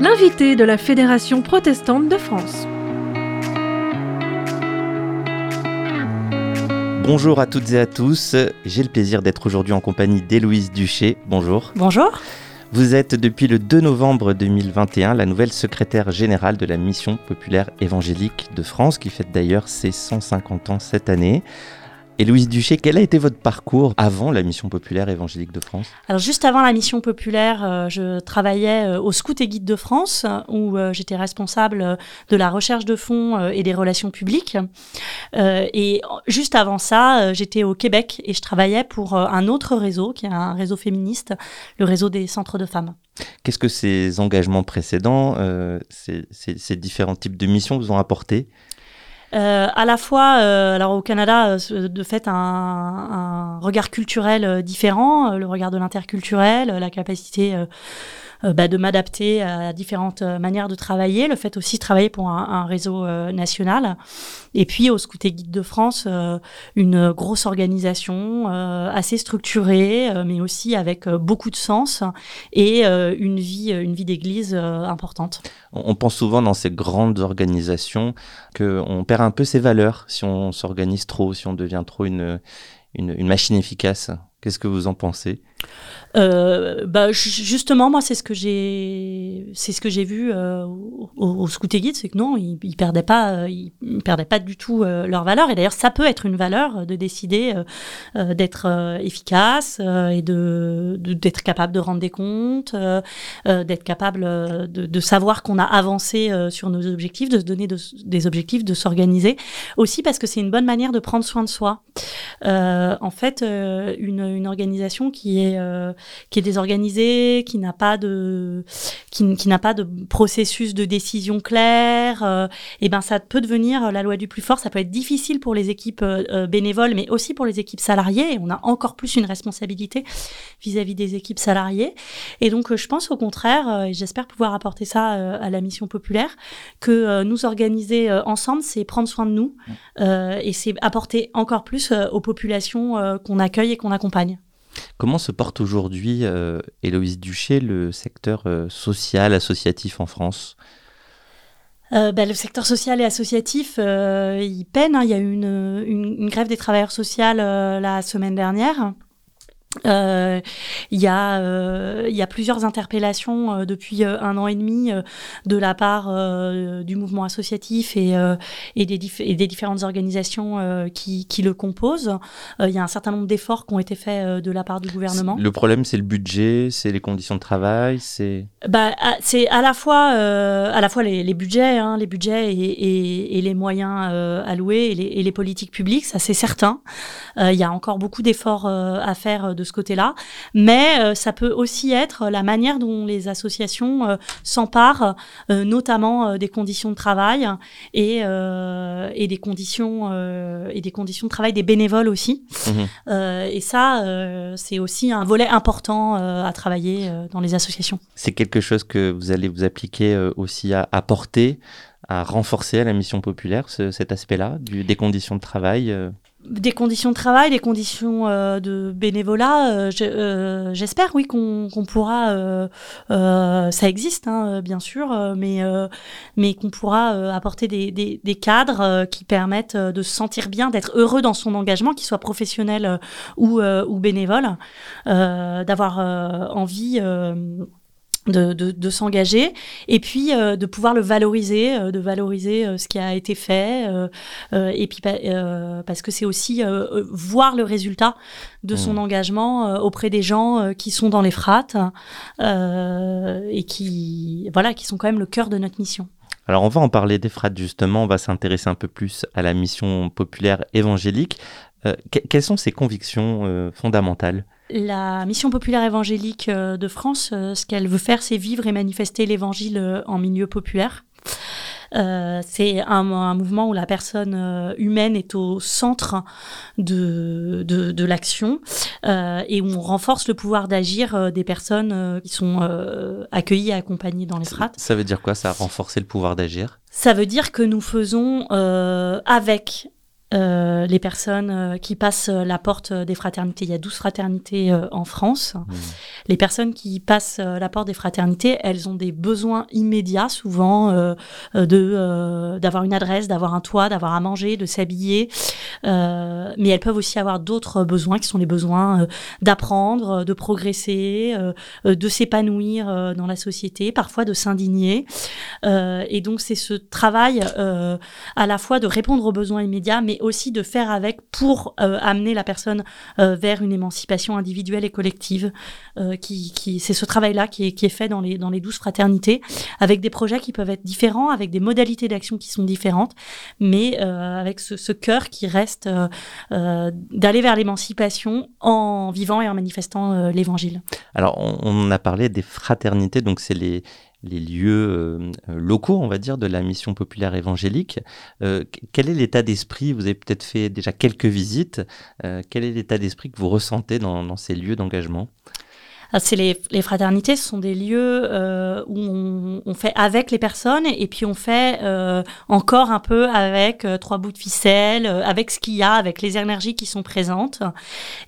L'invité de la Fédération protestante de France. Bonjour à toutes et à tous. J'ai le plaisir d'être aujourd'hui en compagnie d'Héloïse Duché. Bonjour. Bonjour. Vous êtes depuis le 2 novembre 2021 la nouvelle secrétaire générale de la Mission populaire évangélique de France, qui fête d'ailleurs ses 150 ans cette année. Et Louise Duché, quel a été votre parcours avant la Mission populaire évangélique de France? Alors juste avant la Mission populaire, euh, je travaillais euh, au Scout et Guide de France, où euh, j'étais responsable de la recherche de fonds et des relations publiques. et juste avant ça, j'étais au Québec et je travaillais pour un autre réseau, qui est un réseau féministe, le réseau des centres de femmes. Qu'est-ce que ces engagements précédents, ces, ces différents types de missions vous ont apporté? Euh, à la fois, euh, alors au Canada, euh, de fait, un, regard culturel différent, le regard de l'interculturel, la capacité bah, de m'adapter à différentes euh, manières de travailler, le fait aussi de travailler pour un, réseau euh, national. Et puis au Scout et Guide de France, une grosse organisation assez structurée, mais aussi avec beaucoup de sens et une vie, une vie d'église importante. On pense souvent dans ces grandes organisations qu'on perd un peu ses valeurs si on s'organise trop, si on devient trop une, une machine efficace. Qu'est-ce que vous en pensez? Euh, bah, justement, moi, c'est ce que j'ai, c'est ce que j'ai vu euh, au, au Scout Guide, c'est que non, ils, ils perdaient pas, euh, ils, perdaient pas du tout leur valeur. Et d'ailleurs, ça peut être une valeur de décider d'être efficace et de, d'être capable de rendre des comptes, d'être capable de, savoir qu'on a avancé sur nos objectifs, de se donner des objectifs, de s'organiser. Aussi parce que c'est une bonne manière de prendre soin de soi. en fait, une organisation qui est qui est désorganisé, qui n'a pas de qui, qui n'a pas de processus de décision clair, euh, et ben ça peut devenir la loi du plus fort. Ça peut être difficile pour les équipes euh, euh, bénévoles, mais aussi pour les équipes salariées. Et on a encore plus une responsabilité vis-à-vis des équipes salariées. Et donc je pense au contraire, et j'espère pouvoir apporter ça à la mission populaire, que nous organiser ensemble, c'est prendre soin de nous et c'est apporter encore plus aux populations qu'on accueille et qu'on accompagne. Comment se porte aujourd'hui, euh, Héloïse Duché, le secteur euh, social, associatif en France? Euh, bah, le secteur social et associatif, il peine. Hein. Il y a eu une, une, grève des travailleurs sociaux la semaine dernière. Euh, il y a euh, y a plusieurs interpellations euh, depuis un an et demi de la part du mouvement associatif et et des, et des différentes organisations qui, qui le composent. il y a un certain nombre d'efforts qui ont été faits de la part du gouvernement. Le problème c'est le budget, c'est les conditions de travail, c'est bah c'est à la fois à la fois les, les budgets hein, les budgets et, les moyens alloués et les, et les, politiques publiques, ça c'est certain. il y a encore beaucoup d'efforts à faire de ce côté-là, mais euh, ça peut aussi être la manière dont les associations euh, s'emparent, euh, notamment des conditions de travail et, et des conditions et des conditions de travail des bénévoles aussi. Mmh. et ça, c'est aussi un volet important à travailler dans les associations. C'est quelque chose que vous allez vous appliquer aussi à apporter à renforcer à la mission populaire cet aspect-là des conditions de travail des conditions de travail, des conditions euh, de bénévolat, euh, euh, j'espère oui qu'on pourra, ça existe hein, bien sûr, mais mais qu'on pourra apporter des, des, des cadres qui permettent de se sentir bien, d'être heureux dans son engagement, qu'il soit professionnel ou ou bénévole, d'avoir envie de, de, de s'engager et puis euh, de pouvoir le valoriser, euh, de valoriser euh, ce qui a été fait et puis parce que c'est aussi voir le résultat de son mmh. engagement auprès des gens qui sont dans les frates et qui voilà qui sont quand même le cœur de notre mission. Alors on va en parler des frates justement, on va s'intéresser un peu plus à la mission populaire évangélique. quelles sont ses convictions fondamentales? La mission populaire évangélique euh, de France, euh, ce qu'elle veut faire, c'est vivre et manifester l'évangile euh, en milieu populaire. c'est un, mouvement où la personne humaine est au centre de, de, l'action et où on renforce le pouvoir d'agir des personnes qui sont accueillies et accompagnées dans les strates. Ça veut dire quoi ça, renforcer le pouvoir d'agir? Ça veut dire que nous faisons avec euh, les personnes euh, qui passent la porte des fraternités. Il y a 12 fraternités euh, en France. Mmh. Les personnes qui passent la porte des fraternités, elles ont des besoins immédiats, souvent de d'avoir une adresse, d'avoir un toit, d'avoir à manger, de s'habiller. mais elles peuvent aussi avoir d'autres besoins qui sont les besoins d'apprendre, de progresser, de s'épanouir dans la société, parfois de s'indigner. et donc c'est ce travail à la fois de répondre aux besoins immédiats, mais aussi de faire avec pour euh, amener la personne euh, vers une émancipation individuelle et collective. Euh, qui, qui c'est ce travail-là qui est, qui est fait dans les, dans les douze fraternités, avec des projets qui peuvent être différents, avec des modalités d'action qui sont différentes, mais avec ce, cœur qui reste d'aller vers l'émancipation en vivant et en manifestant l'évangile. Alors, on a parlé des fraternités, donc c'est les, les lieux euh, locaux, on va dire, de la mission populaire évangélique. Euh, quel est l'état d'esprit? Vous avez peut-être fait déjà quelques visites. Euh, quel est l'état d'esprit que vous ressentez dans ces lieux d'engagement? Les, les, fraternités, ce sont des lieux euh, où on, fait avec les personnes et puis on fait euh, encore un peu avec euh, trois bouts de ficelle, avec ce qu'il y a, avec les énergies qui sont présentes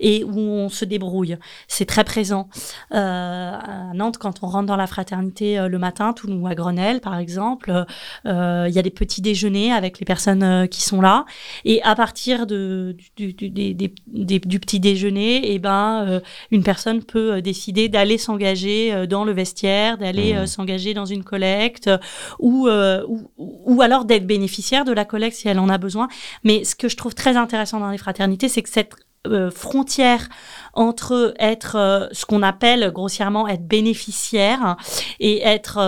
et où on se débrouille. C'est très présent. À Nantes, quand on rentre dans la fraternité le matin, tout ou à Grenelle par exemple, il y a des petits déjeuners avec les personnes qui sont là et à partir du petit déjeuner, et eh ben une personne peut décider d'aller s'engager euh, dans le vestiaire, d'aller euh, mmh. s'engager dans une collecte, ou, euh, ou, ou alors d'être bénéficiaire de la collecte si elle en a besoin. Mais ce que je trouve très intéressant dans les fraternités, c'est que cette frontière entre être ce qu'on appelle grossièrement être bénéficiaire et être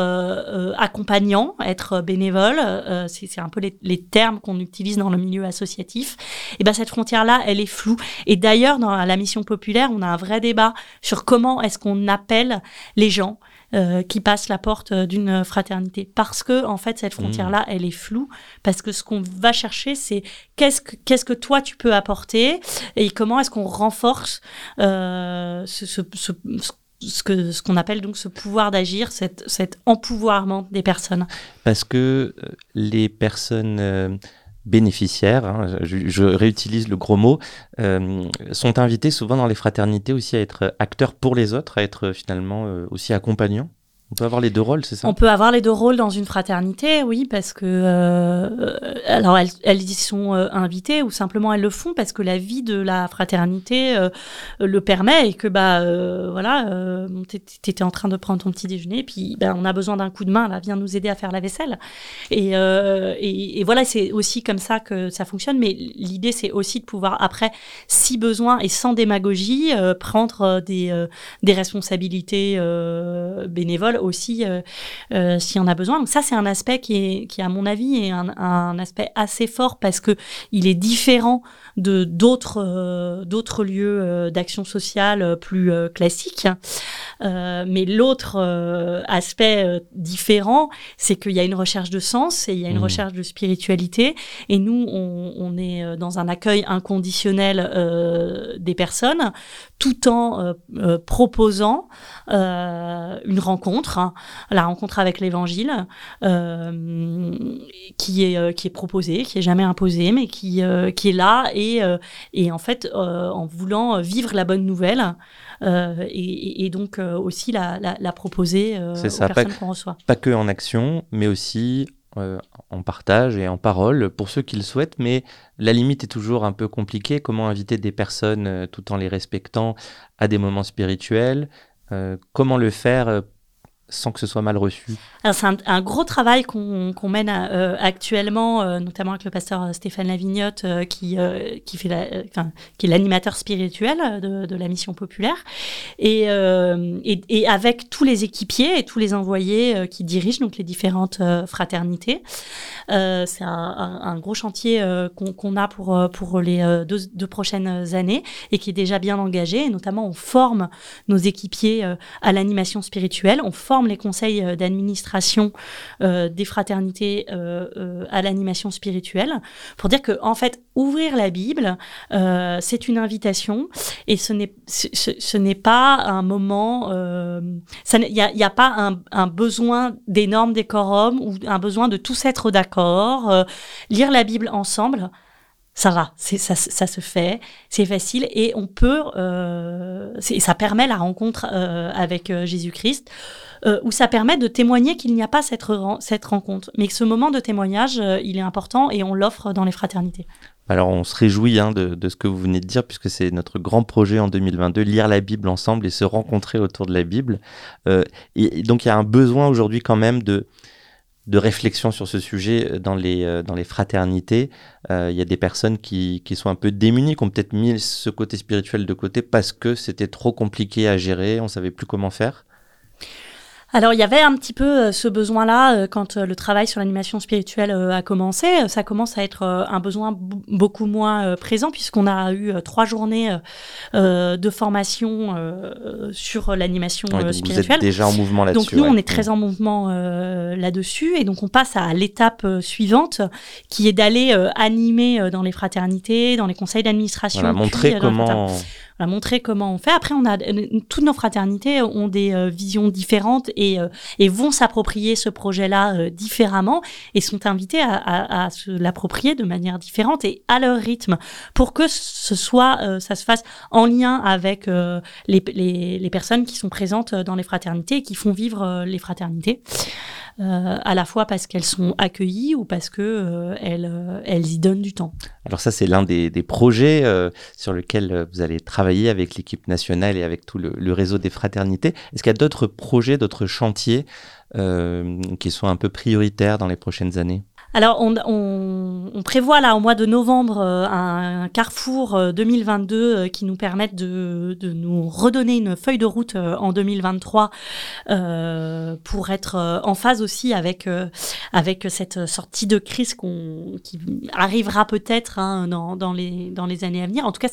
accompagnant, être bénévole, c'est un peu les, les termes qu'on utilise dans le milieu associatif. Et ben cette frontière là, elle est floue. Et d'ailleurs dans la mission populaire, on a un vrai débat sur comment est-ce qu'on appelle les gens. Euh, qui passent la porte d'une fraternité. Parce que en fait cette frontière là elle est floue. Parce que ce qu'on va chercher c'est qu'est-ce que qu'est-ce que toi tu peux apporter et comment est-ce qu'on renforce euh, ce, ce, ce, ce que ce qu'on appelle donc ce pouvoir d'agir, cet, cet empouvoirment des personnes. Parce que euh, les personnes euh, bénéficiaires, hein, je, réutilise le gros mot, euh, sont invités souvent dans les fraternités aussi à être acteurs pour les autres, à être finalement euh, aussi accompagnants on peut avoir les deux rôles, c'est ça? On peut avoir les deux rôles dans une fraternité, oui, parce que euh, alors elles, y sont euh, invitées ou simplement elles le font parce que la vie de la fraternité euh, le permet et que bah euh, voilà, euh, t'étais en train de prendre ton petit déjeuner, puis bah, on a besoin d'un coup de main, là, viens nous aider à faire la vaisselle. Et, et, et voilà, c'est aussi comme ça que ça fonctionne. Mais l'idée, c'est aussi de pouvoir après, si besoin et sans démagogie, prendre des des responsabilités bénévoles aussi euh, euh, s'il y en a besoin. Donc ça, c'est un aspect qui est, qui à mon avis, est un, un aspect assez fort parce que il est différent de d'autres euh, d'autres lieux euh, d'action sociale plus classiques. mais l'autre aspect différent, c'est qu'il y a une recherche de sens et il y a une mmh. recherche de spiritualité. Et nous, on, on est dans un accueil inconditionnel des personnes, tout en proposant une rencontre La rencontre avec l'Évangile, euh, qui est euh, qui est proposée, qui est jamais imposée, mais qui euh, qui est là et et en fait en voulant vivre la bonne nouvelle. Et, et, donc aussi la, la, la proposer aux ça, personnes qu'on reçoit. Pas que en action, mais aussi en partage et en parole pour ceux qui le souhaitent, mais la limite est toujours un peu compliquée. Comment inviter des personnes tout en les respectant à des moments spirituels Comment le faire sans que ce soit mal reçu c'est un, gros travail qu'on mène euh, actuellement, euh, notamment avec le pasteur euh, Stéphane Lavignotte, qui, qui, la, qui est l'animateur spirituel de, de, la mission populaire, et, et, avec tous les équipiers et tous les envoyés qui dirigent donc les différentes fraternités. c'est un, un, gros chantier qu'on a pour, pour les deux, deux, prochaines années et qui est déjà bien engagé. Et notamment, on forme nos équipiers à l'animation spirituelle, on forme les conseils d'administration euh, des fraternités euh, euh, à l'animation spirituelle, pour dire que en fait, ouvrir la Bible, c'est une invitation et ce n'est ce, n'est pas un moment, il n'y a, pas un, besoin d'énormes décorum ou un besoin de tous être d'accord. lire la Bible ensemble, ça va, ça, se fait, c'est facile et on peut, euh, ça permet la rencontre euh, avec euh, Jésus-Christ, euh, où ça permet de témoigner qu'il n'y a pas cette, rencontre, mais que ce moment de témoignage, euh, il est important et on l'offre dans les fraternités. Alors on se réjouit hein, de, ce que vous venez de dire, puisque c'est notre grand projet en 2022, lire la Bible ensemble et se rencontrer autour de la Bible. Euh, et, donc il y a un besoin aujourd'hui quand même de de réflexion sur ce sujet dans les, dans les fraternités. Il y a des personnes qui, qui, sont un peu démunies, qui ont peut-être mis ce côté spirituel de côté parce que c'était trop compliqué à gérer, on savait plus comment faire. Alors il y avait un petit peu euh, ce besoin-là euh, quand euh, le travail sur l'animation spirituelle a commencé. Ça commence à être un besoin beaucoup moins présent puisqu'on a eu trois journées de formation sur l'animation ouais, spirituelle. Vous êtes déjà en mouvement là-dessus. Donc nous, ouais. on est très en mouvement là-dessus et donc on passe à l'étape suivante qui est d'aller animer dans les fraternités, dans les conseils d'administration. Voilà, montrer comment à montrer comment on fait. Après, on a toutes nos fraternités ont des euh, visions différentes et, euh, et vont s'approprier ce projet-là euh, différemment et sont invités à, à, à se l'approprier de manière différente et à leur rythme pour que ce soit, ça se fasse en lien avec les, les, les, personnes qui sont présentes dans les fraternités et qui font vivre les fraternités. Euh, à la fois parce qu'elles sont accueillies ou parce que euh, elles, euh, elles y donnent du temps. Alors ça, c'est l'un des, projets sur lequel vous allez travailler avec l'équipe nationale et avec tout le, le réseau des fraternités. Est-ce qu'il y a d'autres projets, d'autres chantiers qui sont un peu prioritaires dans les prochaines années? Alors, on, on, on, prévoit là au mois de novembre euh, un, carrefour euh, 2022 euh, qui nous permette de, de, nous redonner une feuille de route euh, en 2023 euh, pour être en phase aussi avec avec cette sortie de crise qui arrivera peut-être hein, dans, dans, les dans les années à venir. En tout cas,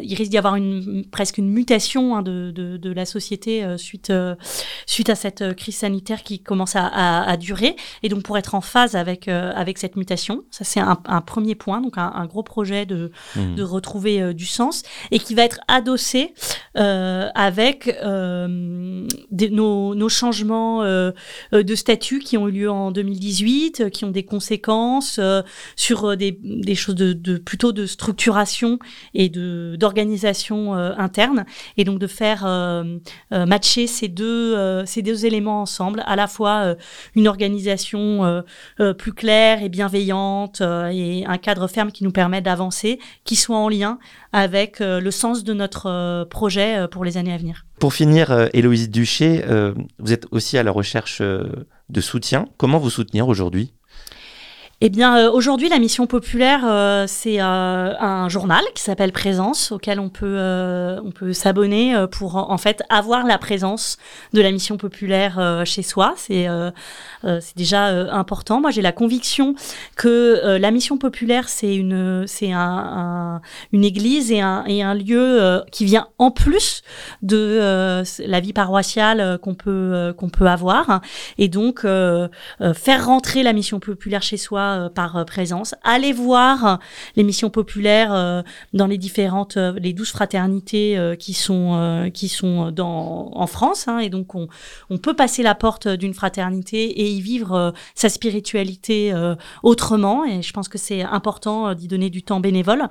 il risque d'y avoir une presque une mutation hein, de, de, de, la société suite suite à cette crise sanitaire qui commence à, à, durer. Et donc, pour être en phase avec avec cette mutation. Ça, c'est un, un, premier point, donc un, un gros projet de, mmh. de retrouver euh, du sens et qui va être adossé euh, avec euh, nos, nos, changements euh, de statut qui ont eu lieu en 2018, qui ont des conséquences euh, sur des, des choses de, de, plutôt de structuration et de d'organisation euh, interne, et donc de faire matcher ces deux ces deux éléments ensemble, à la fois une organisation plus claire et bienveillante euh, et un cadre ferme qui nous permet d'avancer, qui soit en lien avec euh, le sens de notre euh, projet pour les années à venir. Pour finir, Héloïse Duché, vous êtes aussi à la recherche de soutien. Comment vous soutenir aujourd'hui? Eh bien, euh, aujourd'hui, la mission populaire, euh, c'est euh, un journal qui s'appelle Présence, auquel on peut on peut s'abonner pour en fait avoir la présence de la mission populaire chez soi. C'est c'est déjà important. Moi, j'ai la conviction que la mission populaire, c'est une c'est un, un, une église et un et un lieu qui vient en plus de la vie paroissiale qu'on peut qu'on peut avoir. Et donc, faire rentrer la mission populaire chez soi par présence. Allez voir les missions populaires dans les différentes, les douze fraternités qui sont qui sont en France. Hein, et donc on, on peut passer la porte d'une fraternité et y vivre sa spiritualité autrement. Et je pense que c'est important d'y donner du temps bénévole.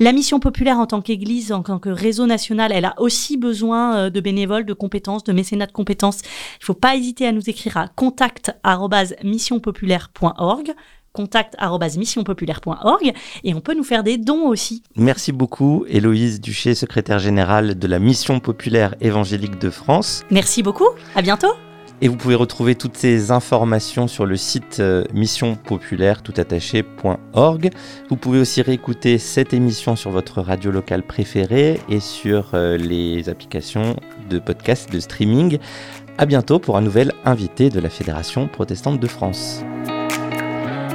La mission populaire en tant qu'église, en tant que réseau national, elle a aussi besoin de bénévoles, de compétences, de mécénat de compétences. Il ne faut pas hésiter à nous écrire à contact@missionpopulaire.org contact.missionpopulaire.org et on peut nous faire des dons aussi. Merci beaucoup Héloïse Duché, secrétaire générale de la Mission populaire évangélique de France. Merci beaucoup, à bientôt. Et vous pouvez retrouver toutes ces informations sur le site euh, missionpopulaire.org. Vous pouvez aussi réécouter cette émission sur votre radio locale préférée et sur euh, les applications de podcast de streaming. À bientôt pour un nouvel invité de la Fédération protestante de France